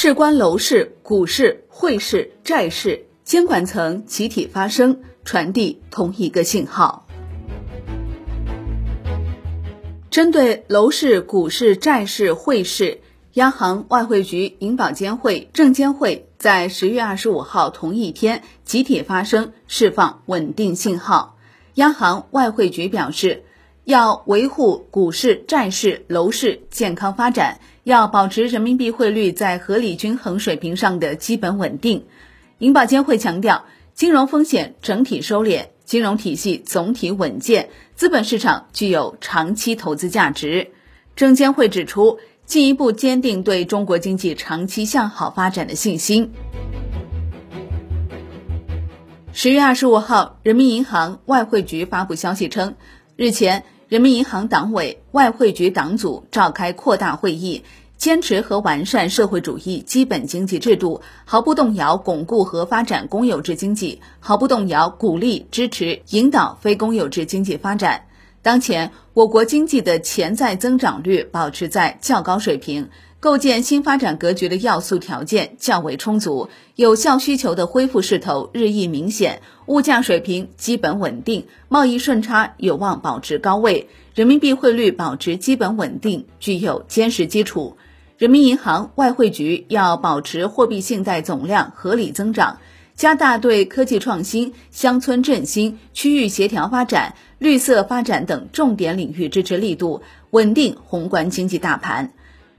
事关楼市、股市、汇市、债市，监管层集体发声，传递同一个信号。针对楼市、股市、债市、汇市，央行、外汇局、银保监会、证监会在十月二十五号同一天集体发声，释放稳定信号。央行、外汇局表示，要维护股市、债市、楼市健康发展。要保持人民币汇率在合理均衡水平上的基本稳定。银保监会强调，金融风险整体收敛，金融体系总体稳健，资本市场具有长期投资价值。证监会指出，进一步坚定对中国经济长期向好发展的信心。十月二十五号，人民银行、外汇局发布消息称，日前。人民银行党委、外汇局党组召开扩大会议，坚持和完善社会主义基本经济制度，毫不动摇巩固和发展公有制经济，毫不动摇鼓励、支持、引导非公有制经济发展。当前，我国经济的潜在增长率保持在较高水平。构建新发展格局的要素条件较为充足，有效需求的恢复势头日益明显，物价水平基本稳定，贸易顺差有望保持高位，人民币汇率保持基本稳定，具有坚实基础。人民银行、外汇局要保持货币信贷总量合理增长，加大对科技创新、乡村振兴、区域协调发展、绿色发展等重点领域支持力度，稳定宏观经济大盘。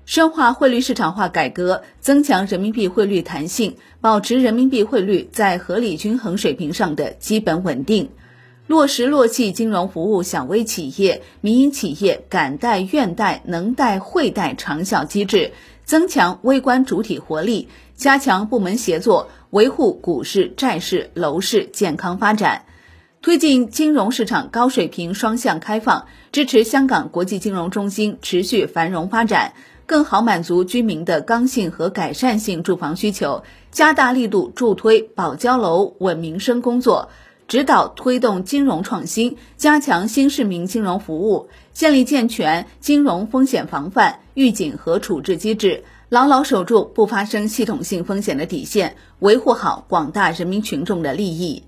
深化汇率市场化改革，增强人民币汇率弹性，保持人民币汇率在合理均衡水平上的基本稳定。落实落细金融服务小微企业、民营企业敢贷愿贷能贷会贷长效机制，增强微观主体活力，加强部门协作，维护股市、债市、楼市健康发展。推进金融市场高水平双向开放，支持香港国际金融中心持续繁荣发展。更好满足居民的刚性和改善性住房需求，加大力度助推保交楼、稳民生工作，指导推动金融创新，加强新市民金融服务，建立健全金融风险防范、预警和处置机制，牢牢守住不发生系统性风险的底线，维护好广大人民群众的利益。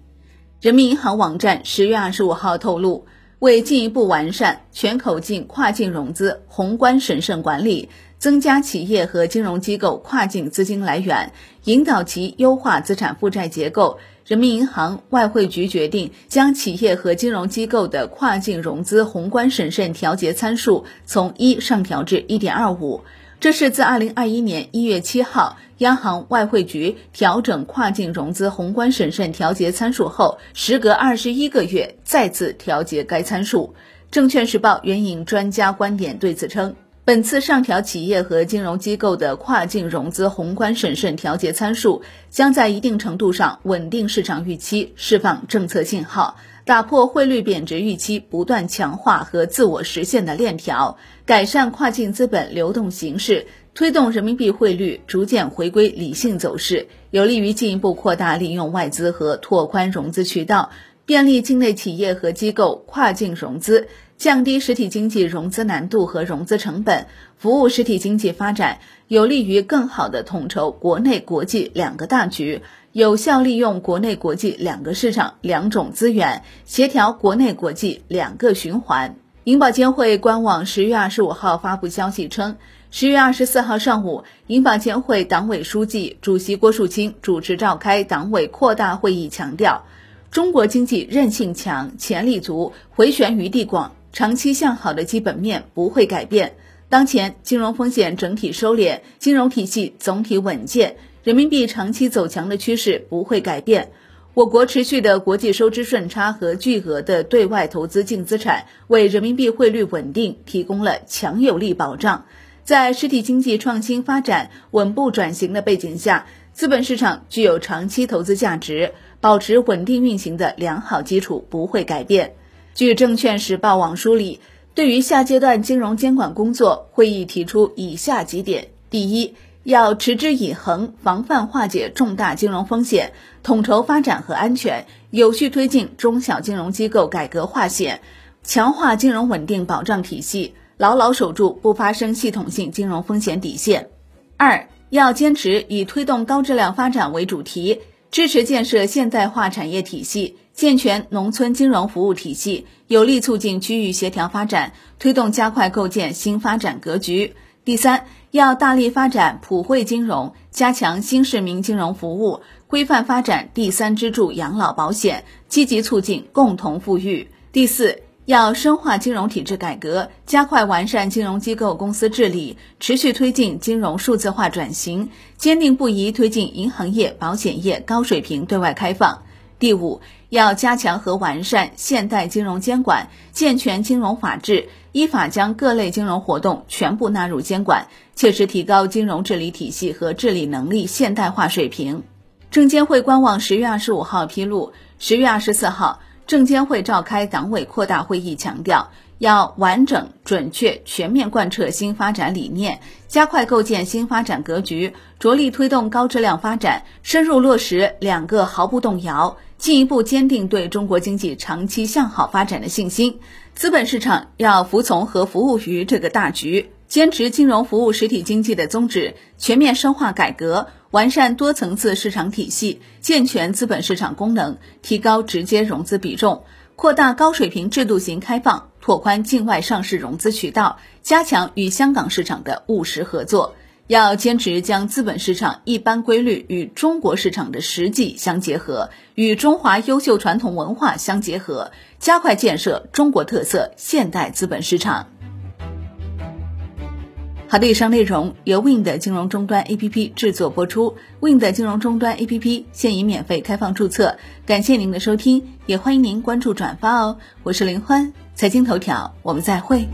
人民银行网站十月二十五号透露。为进一步完善全口径跨境融资宏观审慎管理，增加企业和金融机构跨境资金来源，引导其优化资产负债结构，人民银行、外汇局决定将企业和金融机构的跨境融资宏观审慎调节参数从一上调至一点二五。这是自二零二一年一月七号央行外汇局调整跨境融资宏观审慎调节参数后，时隔二十一个月再次调节该参数。证券时报援引专家观点对此称，本次上调企业和金融机构的跨境融资宏观审慎调节参数，将在一定程度上稳定市场预期，释放政策信号。打破汇率贬值预期不断强化和自我实现的链条，改善跨境资本流动形势，推动人民币汇率逐渐回归理性走势，有利于进一步扩大利用外资和拓宽融资渠道，便利境内企业和机构跨境融资，降低实体经济融资难度和融资成本，服务实体经济发展，有利于更好地统筹国内国际两个大局。有效利用国内国际两个市场两种资源，协调国内国际两个循环。银保监会官网十月二十五号发布消息称，十月二十四号上午，银保监会党委书记、主席郭树清主持召开党委扩大会议，强调，中国经济韧性强、潜力足、回旋余地广，长期向好的基本面不会改变。当前金融风险整体收敛，金融体系总体稳健。人民币长期走强的趋势不会改变，我国持续的国际收支顺差和巨额的对外投资净资产为人民币汇率稳定提供了强有力保障。在实体经济创新发展、稳步转型的背景下，资本市场具有长期投资价值，保持稳定运行的良好基础不会改变。据证券时报网梳理，对于下阶段金融监管工作，会议提出以下几点：第一，要持之以恒，防范化解重大金融风险，统筹发展和安全，有序推进中小金融机构改革化险，强化金融稳定保障体系，牢牢守住不发生系统性金融风险底线。二，要坚持以推动高质量发展为主题，支持建设现代化产业体系，健全农村金融服务体系，有力促进区域协调发展，推动加快构建新发展格局。第三，要大力发展普惠金融，加强新市民金融服务，规范发展第三支柱养老保险，积极促进共同富裕。第四，要深化金融体制改革，加快完善金融机构公司治理，持续推进金融数字化转型，坚定不移推进银行业、保险业高水平对外开放。第五，要加强和完善现代金融监管，健全金融法治，依法将各类金融活动全部纳入监管，切实提高金融治理体系和治理能力现代化水平。证监会官网十月二十五号披露，十月二十四号，证监会召开党委扩大会议，强调要完整、准确、全面贯彻新发展理念，加快构建新发展格局，着力推动高质量发展，深入落实“两个毫不动摇”。进一步坚定对中国经济长期向好发展的信心。资本市场要服从和服务于这个大局，坚持金融服务实体经济的宗旨，全面深化改革，完善多层次市场体系，健全资本市场功能，提高直接融资比重，扩大高水平制度型开放，拓宽境外上市融资渠道，加强与香港市场的务实合作。要坚持将资本市场一般规律与中国市场的实际相结合，与中华优秀传统文化相结合，加快建设中国特色现代资本市场。好的，以上内容由 Win 的金融终端 APP 制作播出。Win 的金融终端 APP 现已免费开放注册，感谢您的收听，也欢迎您关注转发哦。我是林欢，财经头条，我们再会。